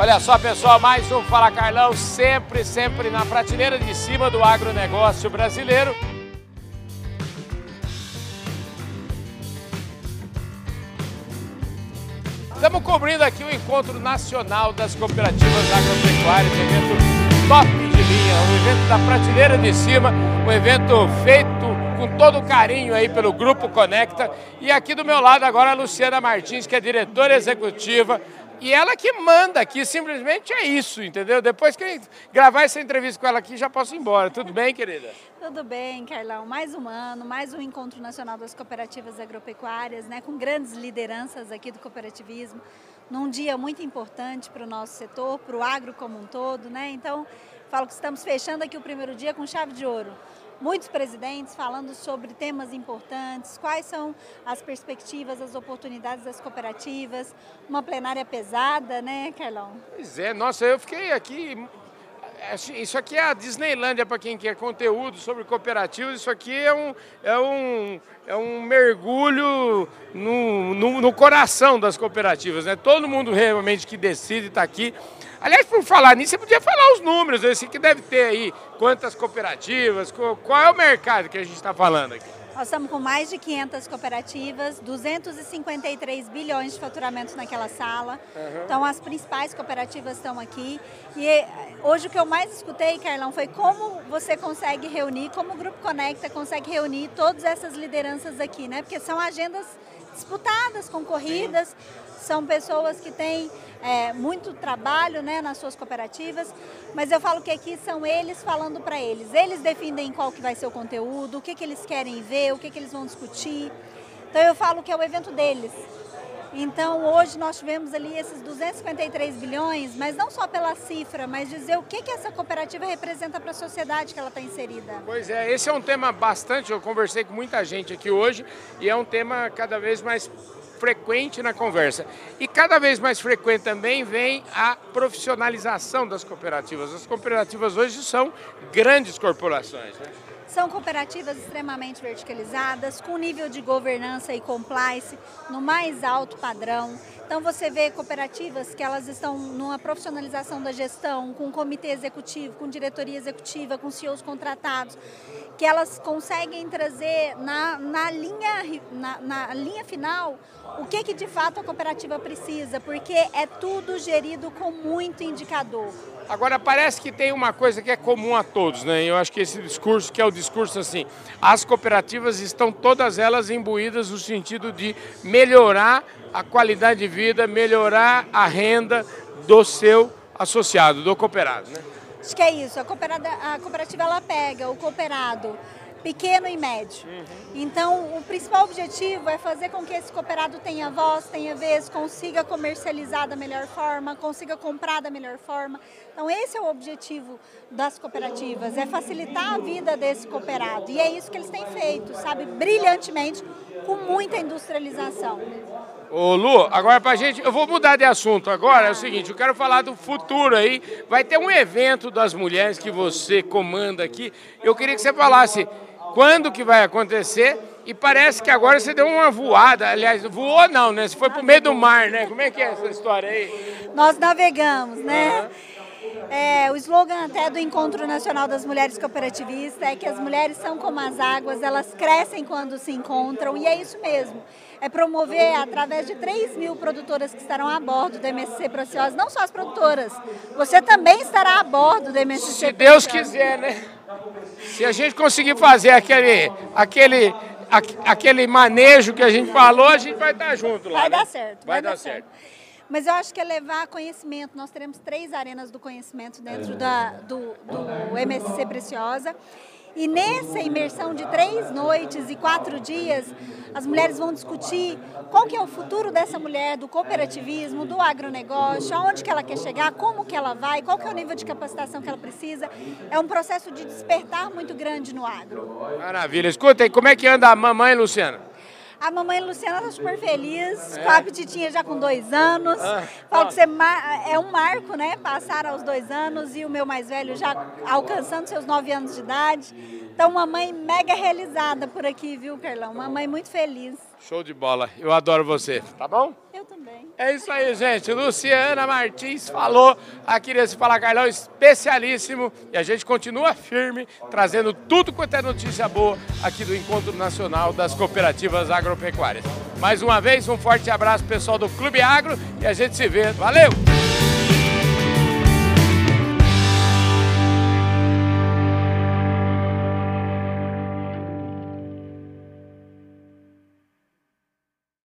Olha só, pessoal, mais um Fala Carlão, sempre, sempre na prateleira de cima do agronegócio brasileiro. Estamos cobrindo aqui o Encontro Nacional das Cooperativas Agropecuárias, um evento top de linha, um evento da prateleira de cima, um evento feito com todo carinho aí pelo Grupo Conecta. E aqui do meu lado agora a Luciana Martins, que é diretora executiva e ela que manda aqui, simplesmente é isso, entendeu? Depois que gravar essa entrevista com ela aqui, já posso ir embora. Tudo bem, querida? Tudo bem, Carlão. Mais um ano, mais um Encontro Nacional das Cooperativas Agropecuárias, né, com grandes lideranças aqui do cooperativismo, num dia muito importante para o nosso setor, para o agro como um todo, né? Então, falo que estamos fechando aqui o primeiro dia com chave de ouro muitos presidentes falando sobre temas importantes, quais são as perspectivas, as oportunidades das cooperativas, uma plenária pesada, né, Carlão? Pois é, nossa, eu fiquei aqui isso aqui é a Disneylândia para quem quer conteúdo sobre cooperativas. Isso aqui é um, é um, é um mergulho no, no, no coração das cooperativas. Né? Todo mundo realmente que decide está aqui. Aliás, por falar nisso, você podia falar os números, esse que deve ter aí, quantas cooperativas, qual é o mercado que a gente está falando aqui? Nós estamos com mais de 500 cooperativas, 253 bilhões de faturamento naquela sala. Uhum. Então, as principais cooperativas estão aqui. E eh, hoje o que eu mais escutei, Carlão, foi como você consegue reunir, como o Grupo Conecta consegue reunir todas essas lideranças aqui, né? Porque são agendas disputadas, concorridas. São pessoas que têm é, muito trabalho né, nas suas cooperativas, mas eu falo que aqui são eles falando para eles. Eles definem qual que vai ser o conteúdo, o que, que eles querem ver, o que, que eles vão discutir. Então eu falo que é o evento deles. Então hoje nós tivemos ali esses 253 bilhões, mas não só pela cifra, mas dizer o que, que essa cooperativa representa para a sociedade que ela está inserida. Pois é, esse é um tema bastante, eu conversei com muita gente aqui hoje e é um tema cada vez mais frequente na conversa. E cada vez mais frequente também vem a profissionalização das cooperativas. As cooperativas hoje são grandes corporações. Né? São cooperativas extremamente verticalizadas, com nível de governança e compliance no mais alto padrão. Então você vê cooperativas que elas estão numa profissionalização da gestão, com comitê executivo, com diretoria executiva, com CEOs contratados, que elas conseguem trazer na, na, linha, na, na linha final o que, que de fato a cooperativa precisa, porque é tudo gerido com muito indicador. Agora, parece que tem uma coisa que é comum a todos, né? Eu acho que esse discurso, que é o discurso assim, as cooperativas estão todas elas imbuídas no sentido de melhorar a qualidade de vida, melhorar a renda do seu associado, do cooperado, né? Acho que é isso. A, a cooperativa ela pega o cooperado pequeno e médio. Uhum. Então, o principal objetivo é fazer com que esse cooperado tenha voz, tenha vez, consiga comercializar da melhor forma, consiga comprar da melhor forma. Então, esse é o objetivo das cooperativas, é facilitar a vida desse cooperado. E é isso que eles têm feito, sabe, brilhantemente, com muita industrialização. Ô Lu, agora pra gente, eu vou mudar de assunto agora, é o seguinte, eu quero falar do futuro aí. Vai ter um evento das mulheres que você comanda aqui. Eu queria que você falasse quando que vai acontecer e parece que agora você deu uma voada, aliás, voou não, né? Você foi pro meio do mar, né? Como é que é essa história aí? Nós navegamos, né? Uhum. É, o slogan até do Encontro Nacional das Mulheres Cooperativistas é que as mulheres são como as águas, elas crescem quando se encontram, e é isso mesmo. É promover, através de 3 mil produtoras que estarão a bordo do MSC Preciosa, não só as produtoras, você também estará a bordo do MSC Se Deus quiser, né? Se a gente conseguir fazer aquele, aquele, aquele manejo que a gente falou, a gente vai estar junto lá. Vai né? dar certo. Vai, vai dar, dar certo. certo. Mas eu acho que é levar conhecimento. Nós teremos três arenas do conhecimento dentro da, do, do MSC Preciosa. E nessa imersão de três noites e quatro dias, as mulheres vão discutir qual que é o futuro dessa mulher, do cooperativismo, do agronegócio, aonde que ela quer chegar, como que ela vai, qual que é o nível de capacitação que ela precisa. É um processo de despertar muito grande no agro. Maravilha. Escuta, e como é que anda a mamãe, Luciana? A mamãe Luciana está super feliz, é. com a petitinha já com dois anos. Ah, Falo que você é um marco, né? Passar aos dois anos e o meu mais velho já alcançando seus nove anos de idade. Então, uma mãe mega realizada por aqui, viu, Carlão? Uma mãe muito feliz. Show de bola. Eu adoro você, tá bom? É isso aí, gente. Luciana Martins falou aqui nesse Fala Carlão especialíssimo. E a gente continua firme, trazendo tudo quanto é notícia boa aqui do Encontro Nacional das Cooperativas Agropecuárias. Mais uma vez, um forte abraço pessoal do Clube Agro e a gente se vê. Valeu!